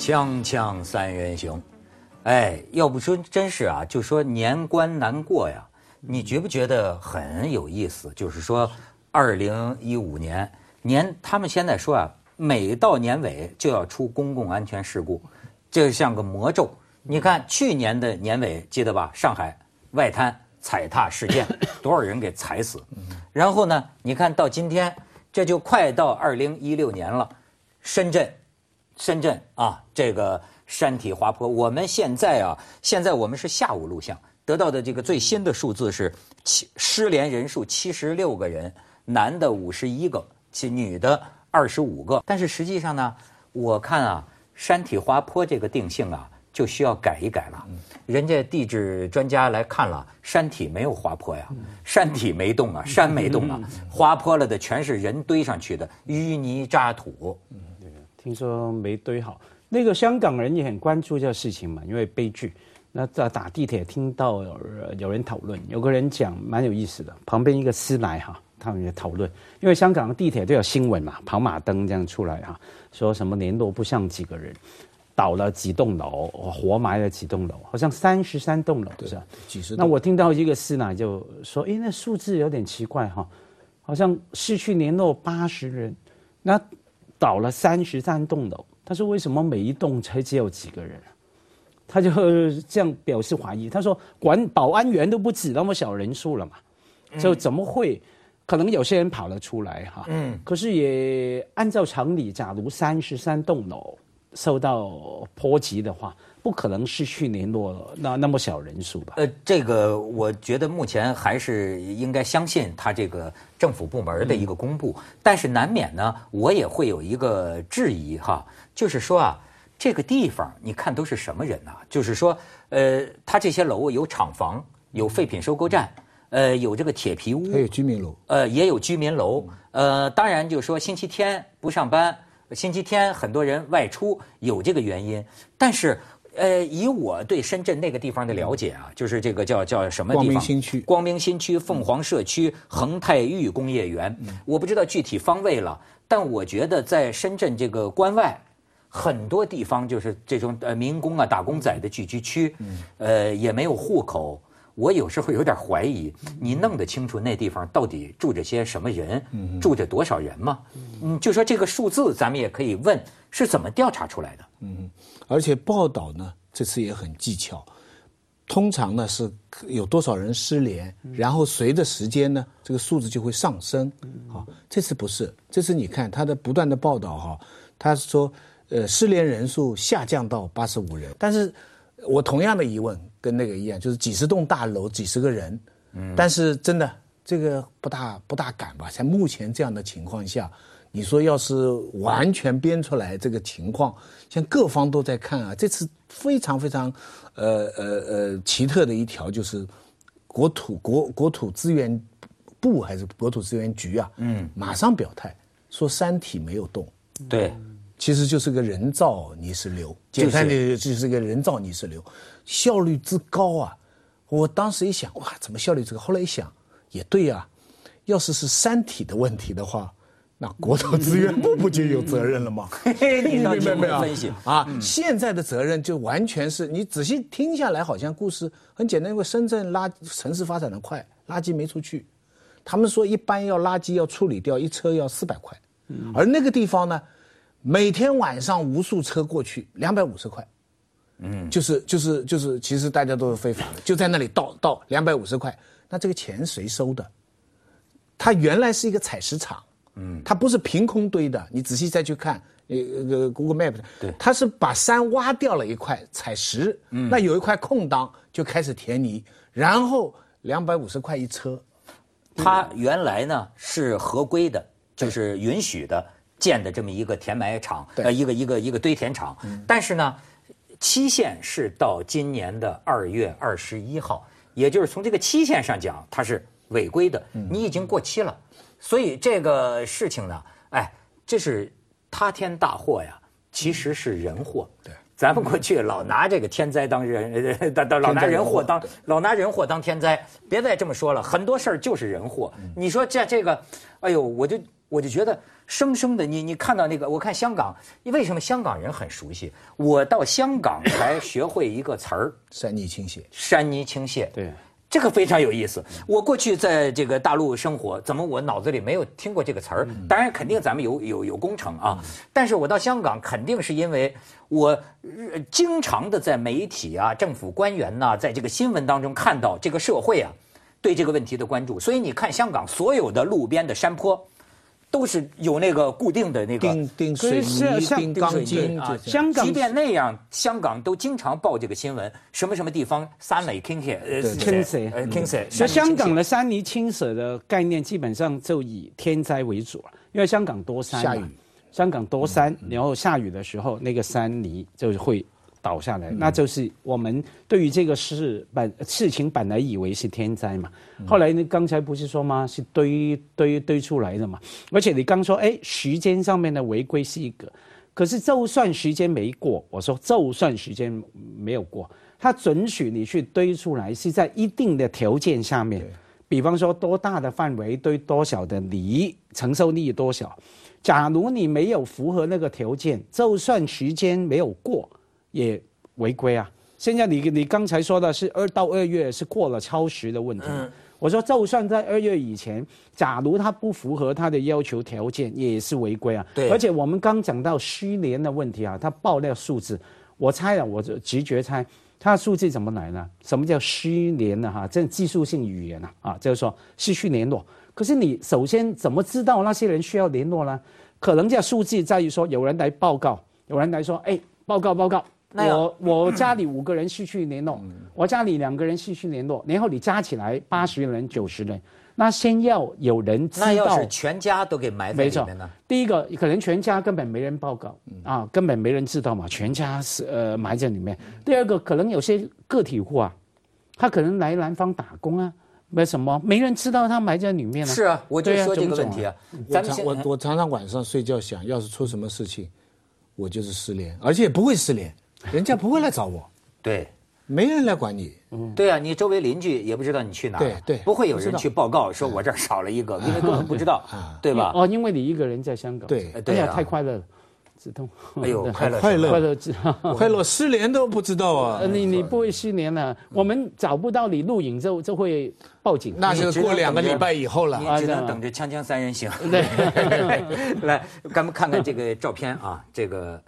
锵锵三人行，哎，要不说真是啊，就说年关难过呀。你觉不觉得很有意思？就是说，二零一五年年，他们现在说啊，每到年尾就要出公共安全事故，这像个魔咒。你看去年的年尾，记得吧？上海外滩踩踏事件，多少人给踩死？然后呢，你看到今天，这就快到二零一六年了，深圳。深圳啊，这个山体滑坡，我们现在啊，现在我们是下午录像得到的这个最新的数字是七失联人数七十六个人，男的五十一个，其女的二十五个。但是实际上呢，我看啊，山体滑坡这个定性啊，就需要改一改了。人家地质专家来看了，山体没有滑坡呀，山体没动啊，山没动啊，滑坡了的全是人堆上去的淤泥渣土。听说没堆好，那个香港人也很关注这个事情嘛，因为悲剧。那在打地铁听到有有人讨论，有个人讲蛮有意思的，旁边一个师奶哈，他们也讨论，因为香港的地铁都有新闻嘛，跑马灯这样出来哈，说什么联络不上几个人，倒了几栋楼，活埋了几栋楼，好像三十三栋楼是吧？几十。那我听到一个师奶就说，哎，那数字有点奇怪哈，好像失去联络八十人，那。倒了三十三栋楼，他说：“为什么每一栋才只有几个人？”他就这样表示怀疑。他说：“管保安员都不止那么小人数了嘛，就怎么会？可能有些人跑了出来哈。嗯，可是也按照常理，假如三十三栋楼受到波及的话。”不可能失去联络那那么小人数吧？呃，这个我觉得目前还是应该相信他这个政府部门的一个公布，但是难免呢，我也会有一个质疑哈，就是说啊，这个地方你看都是什么人呐？就是说，呃，他这些楼有厂房，有废品收购站，呃，有这个铁皮屋，还有居民楼，呃，也有居民楼，呃，当然就是说星期天不上班，星期天很多人外出有这个原因，但是。呃，以我对深圳那个地方的了解啊，就是这个叫叫什么地方？光明新区、光明新区、凤凰社区、恒泰裕工业园，我不知道具体方位了，但我觉得在深圳这个关外，很多地方就是这种呃民工啊、打工仔的聚居区，呃也没有户口，我有时候有点怀疑，你弄得清楚那地方到底住着些什么人，住着多少人吗？嗯，就说这个数字，咱们也可以问是怎么调查出来的？嗯。而且报道呢，这次也很技巧。通常呢是有多少人失联，然后随着时间呢，这个数字就会上升。好，这次不是，这次你看他的不断的报道哈，他说，呃，失联人数下降到八十五人。但是，我同样的疑问跟那个一样，就是几十栋大楼，几十个人，嗯，但是真的这个不大不大敢吧？在目前这样的情况下。你说要是完全编出来这个情况，像各方都在看啊，这次非常非常，呃呃呃奇特的一条就是，国土国国土资源部还是国土资源局啊，嗯，马上表态说山体没有动，对，其实就是个人造泥石流，简单的就是个人造泥石流，效率之高啊！我当时一想，哇，怎么效率这个？后来一想，也对呀，要是是山体的问题的话。那国土资源部不就有责任了吗？你明白 没有？分析啊，现在的责任就完全是你仔细听下来，好像故事很简单。因为深圳垃城市发展的快，垃圾没出去，他们说一般要垃圾要处理掉一车要四百块，而那个地方呢，每天晚上无数车过去，两百五十块，嗯，就是就是就是，其实大家都是非法的，就在那里倒倒两百五十块，那这个钱谁收的？它原来是一个采石场。嗯，它不是凭空堆的，你仔细再去看，呃呃，Google Map，对，它是把山挖掉了一块采石，嗯，那有一块空档就开始填泥，然后两百五十块一车，它原来呢是合规的，就是允许的建的这么一个填埋场，呃，一个一个一个堆填场，但是呢，期限是到今年的二月二十一号，也就是从这个期限上讲，它是违规的，你已经过期了。所以这个事情呢，哎，这是塌天大祸呀，其实是人祸。对，咱们过去老拿这个天灾当人，当当老拿人祸当老拿人祸当天灾，别再这么说了。很多事儿就是人祸。你说这这个，哎呦，我就我就觉得生生的，你你看到那个，我看香港，为什么香港人很熟悉？我到香港才学会一个词儿 山泥倾泻，——山泥倾泻。对，这个非常有意思。我过去在这个大陆生活，怎么我脑子里没有听过这个词儿？当然，肯定咱们有有有工程啊。但是我到香港，肯定是因为我呃经常的在媒体啊、政府官员呐、在这个新闻当中看到这个社会啊对这个问题的关注。所以你看，香港所有的路边的山坡。都是有那个固定的那个钉钉水泥、钢筋，啊香港即便那样，香港都经常报这个新闻，什么什么地方山泥倾泻，呃，倾斜呃，倾斜。所以香港的的山泥倾泻的概念基本上就以天灾为主了，因为香港多山嘛下雨，香港多山，然后下雨的时候那个山泥就会倒下来，那就是我们对于这个事本事情本来以为是天灾嘛，后来你刚才不是说吗？是堆堆堆出来的嘛，而且你刚说哎，时间上面的违规是一个，可是就算时间没过，我说就算时间没有过，它准许你去堆出来是在一定的条件下面，比方说多大的范围堆多少的泥，承受力多少。假如你没有符合那个条件，就算时间没有过，也违规啊。现在你你刚才说的是二到二月是过了超时的问题，我说就算在二月以前，假如他不符合他的要求条件，也是违规啊。对而且我们刚讲到虚年的问题啊，他爆料数字，我猜了，我就直觉猜。他的数字怎么来呢？什么叫失联呢？哈，这技术性语言啊，啊，就是说失去联络。可是你首先怎么知道那些人需要联络呢？可能这数字在于说，有人来报告，有人来说，哎，报告报告，我我家里五个人失去联络，我家里两个人失去联络，然后你加起来八十人、九十人，那先要有人知道那要是。全家都给埋在没错里面呢？，第一个可能全家根本没人报告嗯啊，根本没人知道嘛，全家是呃埋在里面。第二个可能有些个体户啊，他可能来南方打工啊，为什么没人知道他埋在里面呢？是啊，我就说这个问题啊。我我常常晚上睡觉想，要是出什么事情，我就是失联，而且也不会失联，人家不会来找我，对。没人来管你。嗯。对啊，你周围邻居也不知道你去哪儿，对对不会有人去报告说我这儿少了一个，因为根本不知道，对吧？哦，因为你一个人在香港，对。哎呀，太快乐了，止痛。哎呦，快乐快乐。快乐。快乐。失联都不知道啊。呃，，你你不会失联了，我们找不到你录影就就会报警。那是过两个礼拜以后了。你只能等着《锵锵三人行》。对。来，咱们看看这个照片啊，这个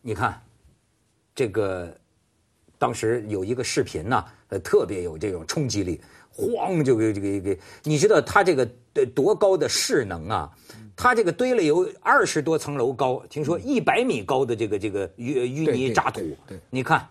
你看，这个当时有一个视频呐、呃，特别有这种冲击力，晃就给这个给，你知道它这个呃多高的势能啊？它这个堆了有二十多层楼高，听说一百米高的这个这个淤淤泥渣土你看，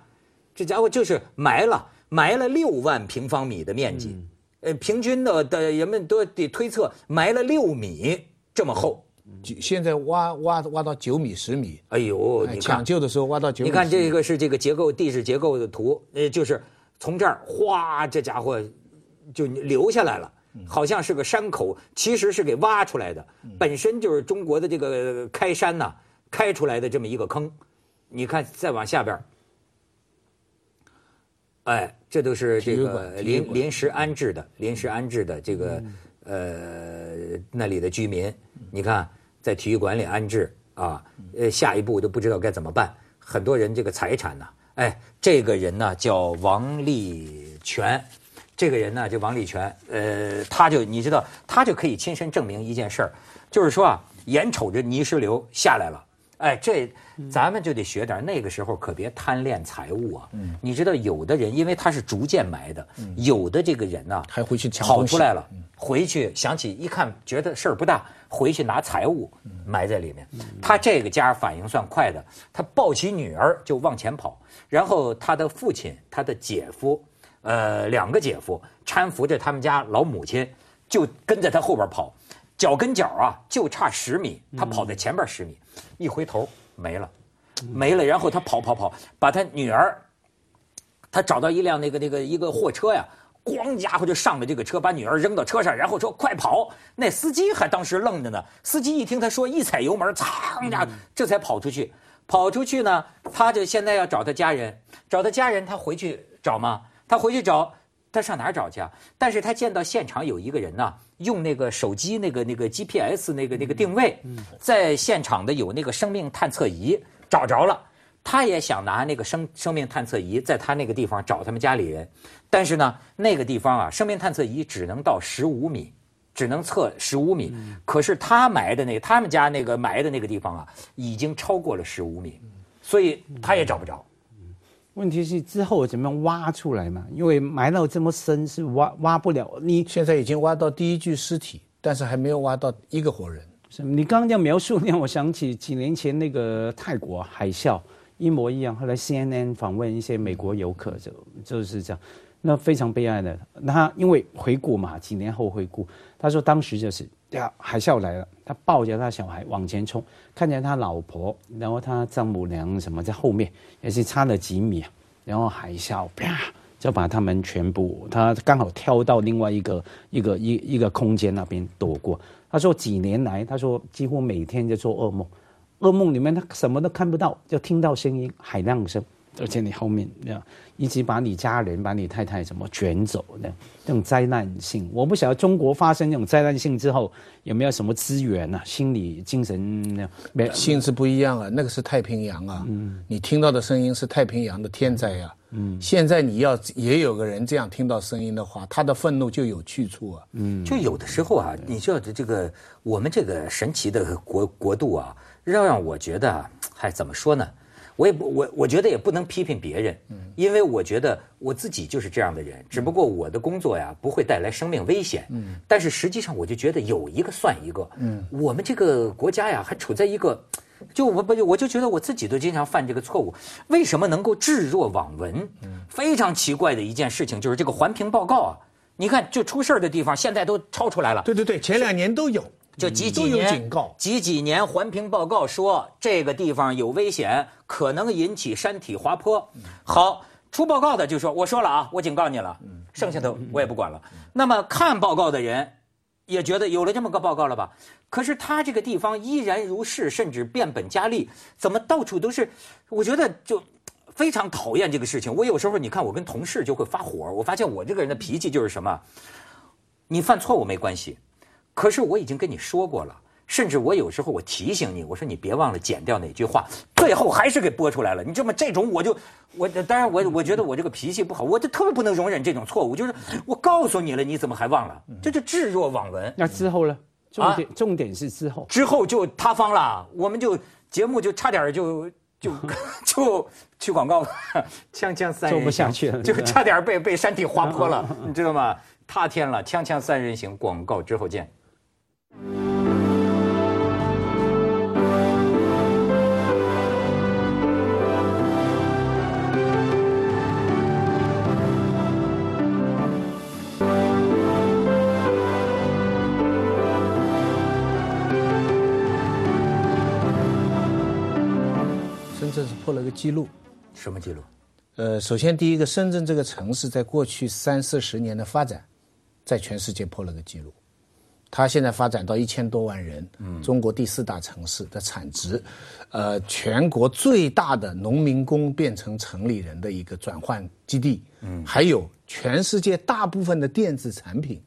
这家伙就是埋了埋了六万平方米的面积，呃，平均的的人们都得推测埋了六米这么厚。就现在挖挖挖到九米十米，哎呦，抢，救的时候挖到九米。你看这个是这个结构地质结构的图，呃，就是从这儿哗，这家伙就流下来了。好像是个山口，其实是给挖出来的，本身就是中国的这个开山呐、开出来的这么一个坑。你看，再往下边，哎，这都是这个临临时安置的，临时安置的这个呃那里的居民，你看在体育馆里安置啊，呃，下一步都不知道该怎么办，很多人这个财产呢，哎，这个人呢叫王立全。这个人呢，就王立全，呃，他就你知道，他就可以亲身证明一件事儿，就是说啊，眼瞅着泥石流下来了，哎，这咱们就得学点，那个时候可别贪恋财物啊。嗯你知道，有的人因为他是逐渐埋的，有的这个人呢、还回去抢跑出来了，回去想起一看，觉得事儿不大，回去拿财物埋在里面。他这个家反应算快的，他抱起女儿就往前跑，然后他的父亲、他的姐夫，呃，两个姐夫搀扶着他们家老母亲，就跟在他后边跑，脚跟脚啊就差十米，他跑在前边十米，一回头没了，没了，然后他跑跑跑，把他女儿他找到一辆那个那个一个货车呀，咣家伙就上了这个车，把女儿扔到车上，然后说快跑。那司机还当时愣着呢，司机一听他说一踩油门，噌家伙这才跑出去。跑出去呢，他就现在要找他家人，找他家人，他回去找吗？他回去找，他上哪儿找去啊？但是他见到现场有一个人呢，用那个手机那个那个 GPS 那个那个定位，在现场的有那个生命探测仪找着了。他也想拿那个生生命探测仪在他那个地方找他们家里人，但是呢，那个地方啊，生命探测仪只能到十五米，只能测十五米。可是他埋的那他们家那个埋的那个地方啊，已经超过了十五米，所以他也找不着。问题是之后怎么样挖出来嘛？因为埋到这么深是挖挖不了。你现在已经挖到第一具尸体，但是还没有挖到一个活人。是你刚刚这样描述，让我想起几年前那个泰国海啸。一模一样。后来 CNN 访问一些美国游客，就就是这样，那非常悲哀的。他因为回顾嘛，几年后回顾，他说当时就是呀，海啸来了，他抱着他小孩往前冲，看见他老婆，然后他丈母娘什么在后面，也是差了几米，然后海啸啪就把他们全部，他刚好跳到另外一个一个一一个空间那边躲过。他说几年来，他说几乎每天在做噩梦。噩梦里面他什么都看不到，就听到声音，海浪声，而且你后面这样一直把你家人、把你太太什么卷走的，这种灾难性。我不晓得中国发生这种灾难性之后有没有什么资源啊？心理、精神没性质不一样啊，那个是太平洋啊，嗯，你听到的声音是太平洋的天灾啊，嗯，现在你要也有个人这样听到声音的话，他的愤怒就有去处啊，嗯，就有的时候啊，你知道这个我们这个神奇的国国度啊。让让我觉得，嗨，怎么说呢？我也不，我我觉得也不能批评别人，因为我觉得我自己就是这样的人。只不过我的工作呀，不会带来生命危险。嗯但是实际上，我就觉得有一个算一个。嗯我们这个国家呀，还处在一个，就我不，我就觉得我自己都经常犯这个错误。为什么能够置若罔闻？嗯非常奇怪的一件事情就是这个环评报告啊，你看就出事儿的地方，现在都抄出来了。对对对，前两年都有。就几几年，几几年环评报告说这个地方有危险，可能引起山体滑坡。好，出报告的就说我说了啊，我警告你了，剩下的我也不管了。那么看报告的人也觉得有了这么个报告了吧？可是他这个地方依然如是，甚至变本加厉，怎么到处都是？我觉得就非常讨厌这个事情。我有时候你看，我跟同事就会发火。我发现我这个人的脾气就是什么？你犯错误没关系。可是我已经跟你说过了，甚至我有时候我提醒你，我说你别忘了剪掉哪句话，最后还是给播出来了。你这么这种，我就我当然我我觉得我这个脾气不好，我就特别不能容忍这种错误。就是我告诉你了，你怎么还忘了？这就置若罔闻。那之后呢？重点重点是之后，之后就塌方了，我们就节目就差点就就 就去广告，锵锵三人做不下去了，就差点被被山体滑坡 了，你知道吗？塌天了，锵锵三人行，广告之后见。深圳是破了个记录，什么记录？呃，首先第一个，深圳这个城市在过去三四十年的发展，在全世界破了个记录。它现在发展到一千多万人，嗯中国第四大城市的产值，呃，全国最大的农民工变成城里人的一个转换基地，嗯还有全世界大部分的电子产品，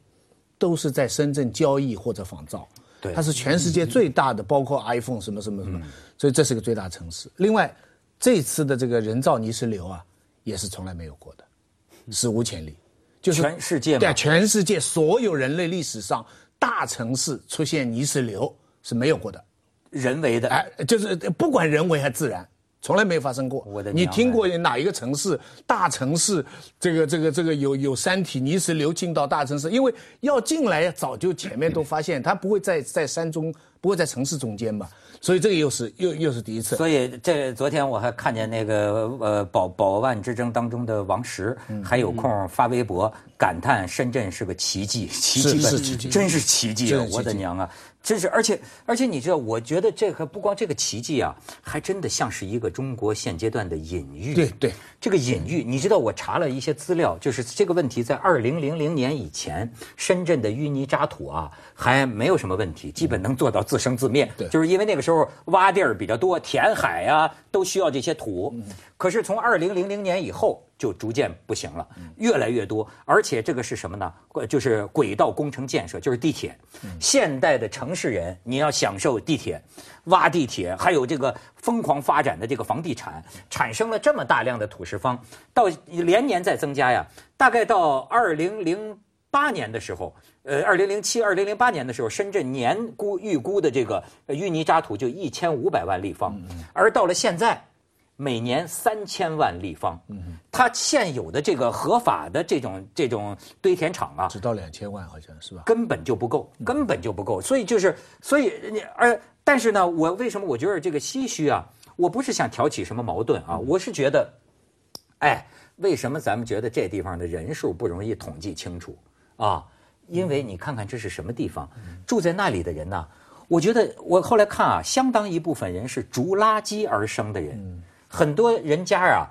都是在深圳交易或者仿造。对它是全世界最大的，包括 iPhone 什么什么什么，所以这是个最大城市。另外，这次的这个人造泥石流啊，也是从来没有过的，史无前例，就是全世界对全世界所有人类历史上。大城市出现泥石流是没有过的，人为的。哎，就是不管人为还是自然，从来没有发生过。我的，你听过哪一个城市大城市这个这个这个有有山体泥石流进到大城市？因为要进来早就前面都发现，它不会在在山中，不会在城市中间嘛。所以这个又是又又是第一次。所以这昨天我还看见那个呃保保万之争当中的王石还有空发微博感叹深圳是个奇迹，奇迹是奇迹，真是奇迹啊！我的娘啊！真是，而且而且你知道，我觉得这个不光这个奇迹啊，还真的像是一个中国现阶段的隐喻。对对，这个隐喻，你知道，我查了一些资料，就是这个问题在二零零零年以前，深圳的淤泥渣土啊还没有什么问题，基本能做到自。生自灭，对就是因为那个时候挖地儿比较多，填海呀、都需要这些土。可是从二零零零年以后就逐渐不行了，越来越多，而且这个是什么呢？呃就是轨道工程建设，就是地铁。现代的城市人，你要享受地铁、挖地铁，还有这个疯狂发展的这个房地产，产生了这么大量的土石方，到连年在增加呀。大概到二零零八年的时候，呃，二零零七、二零零八年的时候，深圳年估预估的这个呃淤泥渣土就一千五百万立方，而到了现在，每年三千万立方。它现有的这个合法的这种这种堆填场啊，只到两千万好像是吧？根本就不够，根本就不够。所以就是，所以你而但是呢，我为什么我觉得这个唏嘘啊？我不是想挑起什么矛盾啊，我是觉得，哎，为什么咱们觉得这地方的人数不容易统计清楚啊？因为你看看这是什么地方，住在那里的人呢、我觉得我后来看啊，相当一部分人是逐垃圾而生的人，很多人家啊。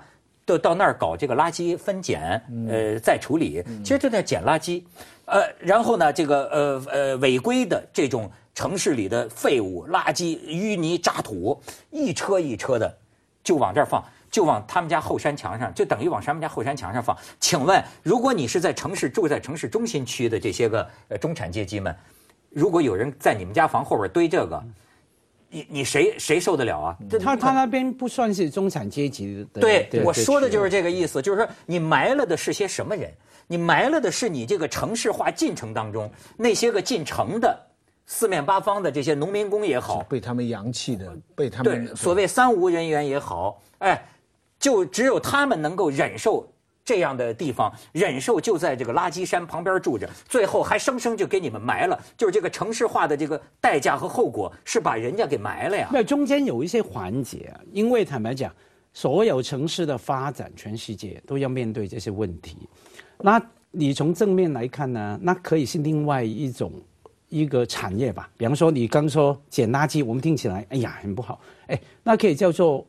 都到那儿搞这个垃圾分拣，呃，再处理，其实就在捡垃圾，呃，然后呢，这个呃呃违规的这种城市里的废物、垃圾、淤泥、渣土，一车一车的就往这儿放，就往他们家后山墙上，就等于往他们家后山墙上放。请问，如果你是在城市住在城市中心区的这些个呃中产阶级们，如果有人在你们家房后边堆这个，你你谁谁受得了啊？这他他那边不算是中产阶级的。对，的我说的就是这。个意思，就是说你埋了的是些什么人？你埋了的是你这个城市化进程当中那些个进城的四面八方的这些农民工也好，被他们洋气的，被他们对们所谓三无人员也好，哎，就只有他们能够忍受这样的地方，忍受就在这个垃圾山旁边住着，最后还生生就给你们埋了，就是这个城市化的这个代价和后果是把人家给埋了呀。那中间有一些环节，因为坦白讲，所有城市的发展，全世界都要面对这些问题。那你从正面来看呢，那可以是另外一种一个产业吧。比方说，你刚说捡垃圾，我们听起来哎呀很不好，哎，那可以叫做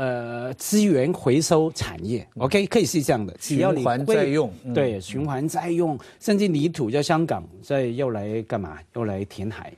呃资源回收产业，OK，可以是这样的，只要你循环再用嗯对，循环再用，甚至泥土在香港再又来干嘛？又来填海，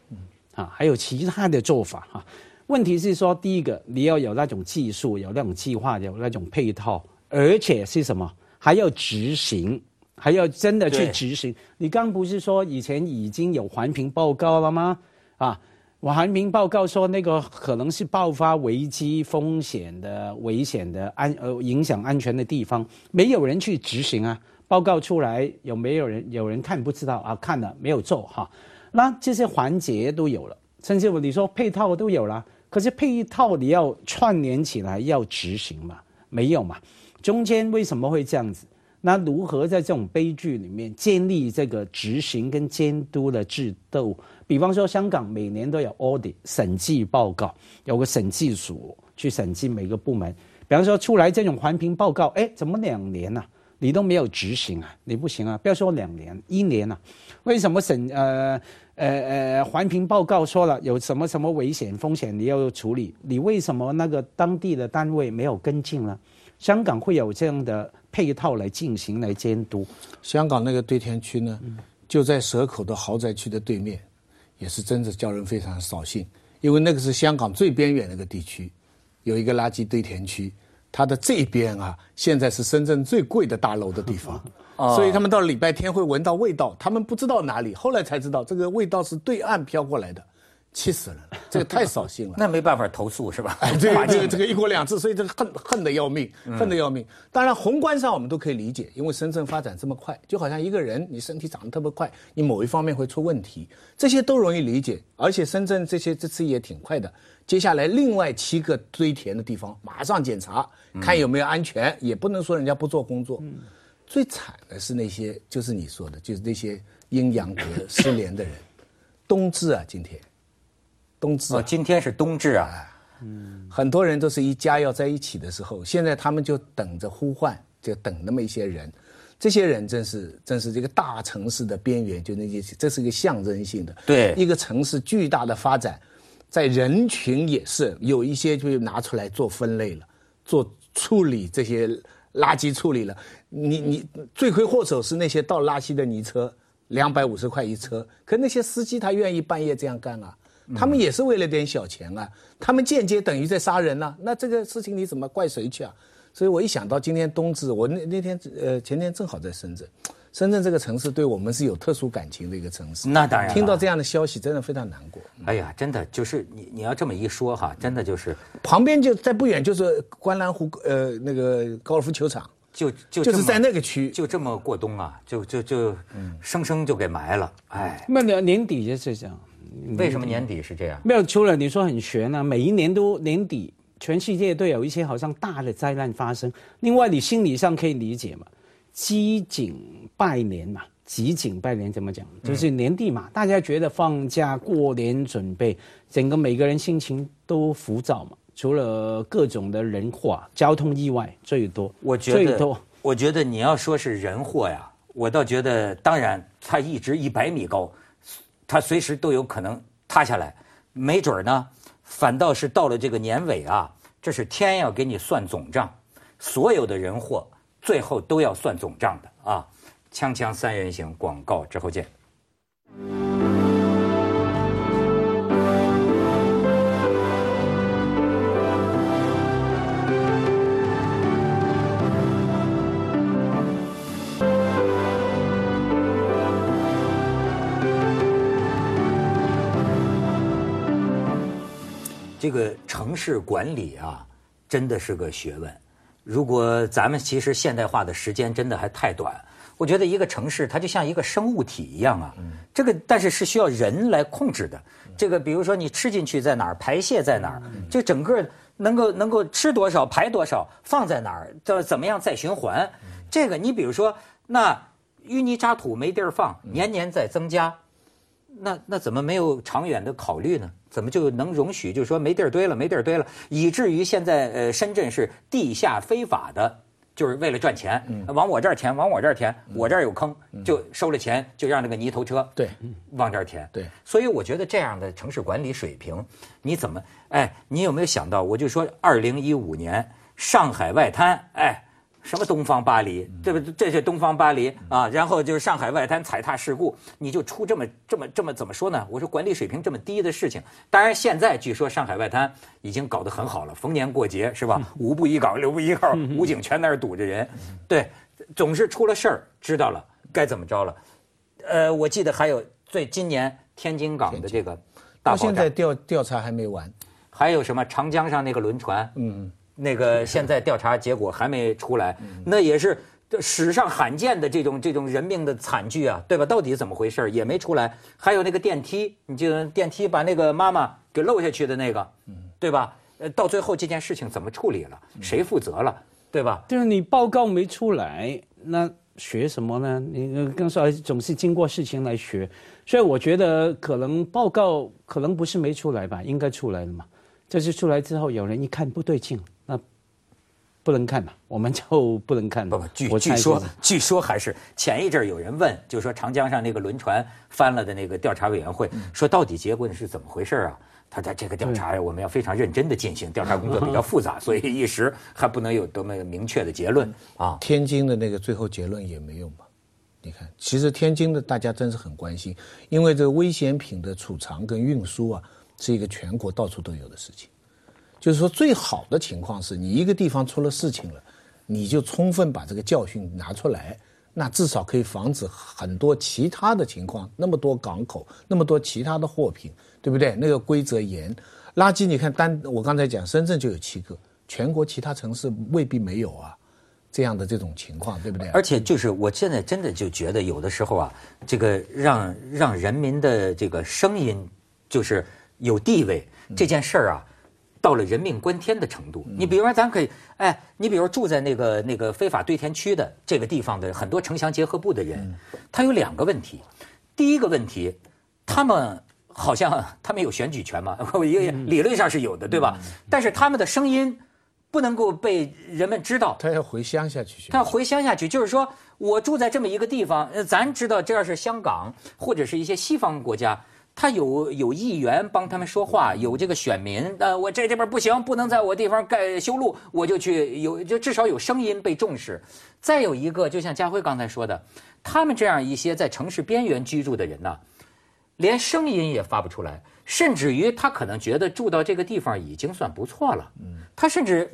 啊，还有其他的做法哈、问题是说，第一个你要有那种技术，有那种计划，有那种配套，而且是什么？还要执行，还要真的去对执行。你刚不是说以前已经有环评报告了吗？啊，我还明报告说那个可能是爆发危机风险的危险的安呃影响安全的地方，没有人去执行啊。报告出来有没有人有人看不知道啊？看了没有做哈？那这些环节都有了，甚至你说配套都有了，可是配套你要串联起来要执行嘛？没有嘛？中间为什么会这样子？那如何在这种悲剧里面建立这个执行跟监督的制度？比方说，香港每年都有 audit 审计报告，有个审计署去审计每个部门。比方说出来这种环评报告，哎，怎么两年呢、你都没有执行啊？你不行啊！不要说两年，一年啊！为什么审呃呃呃环评报告说了有什么什么危险风险你要处理，你为什么那个当地的单位没有跟进呢？香港会有这样的配套来进行来监督。香港那个堆填区呢，就在蛇口的豪宅区的对面，也是真的叫人非常扫兴，因为那个是香港最边远那个地区，有一个垃圾堆填区，它的这边啊，现在是深圳最贵的大楼的地方。所以他们到礼拜天会闻到味道，他们不知道哪里，后来才知道这个味道是对岸飘过来的，气死人了，这个太扫兴了。那没办法投诉是吧？哎，这个这个这个一国两制，所以这个恨恨得要命，恨得要命。当然，宏观上我们都可以理解，因为深圳发展这么快，就好像一个人你身体长得特别快，你某一方面会出问题，这些都容易理解。而且深圳这些这次也挺快的，接下来另外七个堆填的地方马上检查，看有没有安全，也不能说人家不做工作。最惨的是那些，就是你说的，就是那些阴阳格失联的人，冬至啊，今天，冬至啊哦，今天是冬至啊，嗯很多人都是一家要在一起的时候，现在他们就等着呼唤，就等那么一些人。这些人真是真是这个大城市的边缘，就那些，这是一个象征性的。对一个城市巨大的发展，在人群也是有一些就拿出来做分类了，做处理这些垃圾处理了。你你罪魁祸首是那些倒垃圾的泥车，两百五十块一车，可那些司机他愿意半夜这样干啊？他们也是为了点小钱啊，他们间接等于在杀人呐、那这个事情你怎么怪谁去啊？所以我一想到今天冬至，我那那天呃前天正好在深圳，深圳这个城市对我们是有特殊感情的一个城市。那当然听到这样的消息，真的非常难过。哎呀，真的就是你你要这么一说哈，真的就是旁边就在不远就是观澜湖呃那个高尔夫球场，就就就是在那个区。就这么过冬啊，就就就生生就给埋了。哎，那年年底就是这样。为什么年底是这样？没有，除了你说很悬啊，每一年都年底，全世界都有一些好像大的灾难发生。另外，你心理上可以理解嘛，积景拜年嘛，集景拜年怎么讲？就是年底嘛，大家觉得放假过年准备，整个每个人心情都浮躁嘛。除了各种的人祸、交通意外最多，我觉得最多，我觉得你要说是人祸呀，我倒觉得，当然它一直一百米高，它随时都有可能塌下来，没准呢，反倒是到了这个年尾啊，这是天要给你算总账，所有的人祸最后都要算总账的啊！锵锵三人行，广告之后见。这个城市管理啊，真的是个学问。如果咱们其实现代化的时间真的还太短，我觉得一个城市它就像一个生物体一样啊。这个但是是需要人来控制的。这个比如说你吃进去在哪儿，排泄在哪儿，这整个能够能够吃多少排多少，放在哪儿，怎怎么样再循环？这个你比如说那淤泥渣土没地儿放，年年在增加。那那怎么没有长远的考虑呢？怎么就能容许？就是说没地儿堆了，没地儿堆了，以至于现在呃，深圳是地下非法的，就是为了赚钱，往我这儿填，往我这儿填，我这儿有坑，就收了钱，就让那个泥头车对往这儿填。对所以我觉得这样的城市管理水平，你怎么？哎，你有没有想到？我就说，二零一五年上海外滩，哎。什么东方巴黎，对不对？这是东方巴黎啊，然后就是上海外滩踩踏事故，你就出这么这么这么怎么说呢？我说管理水平这么低的事情，当然现在据说上海外滩已经搞得很好了，逢年过节是吧？五步一岗，六步一号，武警全在那儿堵着人，对，总是出了事儿，知道了该怎么着了。呃，我记得还有最今年天津港的这个大爆炸到现在，调调查还没完。还有什么长江上那个轮船，嗯，那个现在调查结果还没出来，那也是史上罕见的这种这种人命的惨剧啊，对吧？到底怎么回事也没出来。还有那个电梯，你记得电梯把那个妈妈给漏下去的那个，对吧？呃，到最后这件事情怎么处理了？谁负责了？对吧？就是你报告没出来，那学什么呢？你刚说总是经过事情来学，所以我觉得可能报告可能不是没出来吧，应该出来了嘛。这是出来之后，有人一看不对劲，那不能看了，我们就不能看。不不，据说据说还是前一阵儿有人问，就说长江上那个轮船翻了的那个调查委员会，说到底结果是怎么回事啊？他在这个调查呀，我们要非常认真的进行，调查工作比较复杂，所以一时还不能有多么明确的结论啊。天津的那个最后结论也没用嘛。你看，其实天津的大家真是很关心，因为这个危险品的储藏跟运输啊，是一个全国到处都有的事情。就是说，最好的情况是你一个地方出了事情了，你就充分把这个教训拿出来，那至少可以防止很多其他的情况。那么多港口，那么多其他的货品，对不对？那个规则严，垃圾你看单我刚才讲，深圳就有七个，全国其他城市未必没有啊。这样的这种情况，对不对？而且就是我现在真的就觉得有的时候啊，这个让让人民的这个声音就是有地位这件事儿啊，到了人命关天的程度。你比如说，咱可以，哎，你比如住在那个那个非法堆填区的这个地方的很多城乡结合部的人，他有两个问题。第一个问题，他们好像他们有选举权嘛，一个理论上是有的，对吧？但是他们的声音不能够被人们知道。他要回乡下去选。他要回乡下去，就是说我住在这么一个地方，呃，咱知道这要是香港或者是一些西方国家，他有有议员帮他们说话，有这个选民，呃，我这这边不行，不能在我地方盖修路，我就去有，就至少有声音被重视。再有一个，就像家辉刚才说的，他们这样一些在城市边缘居住的人呢，连声音也发不出来，甚至于他可能觉得住到这个地方已经算不错了。嗯，他甚至，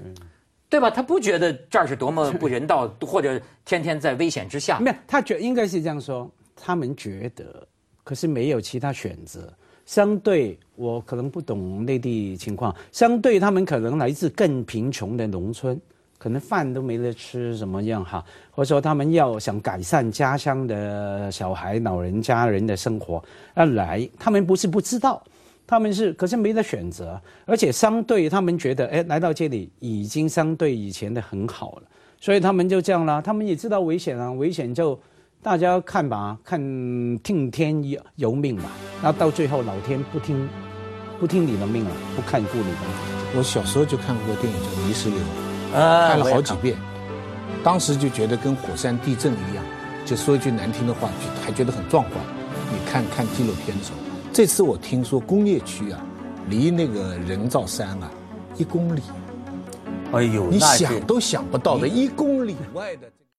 对吧？他不觉得这儿是多么不人道，或者天天在危险之下。没有，他觉应该是这样说，他们觉得，可是没有其他选择。相对我可能不懂内地情况，相对他们可能来自更贫穷的农村。可能饭都没得吃，怎么样哈？或者说他们要想改善家乡的小孩、老人家人的生活，要来，他们不是不知道，他们是可是没得选择，而且相对他们觉得，哎，来到这里已经相对以前的很好了，所以他们就这样啦。他们也知道危险啊，危险就大家看吧，看听天由命吧。那到最后老天不听，不听你的命了，不看顾你的。我小时候就看过电影叫《泥石流》。看了好几遍，当时就觉得跟火山地震一样，就说一句难听的话，就还觉得很壮观。你看看纪录片的时候，这次我听说工业区啊，离那个人造山啊一公里，哎呦，你想都想不到的一公里外的。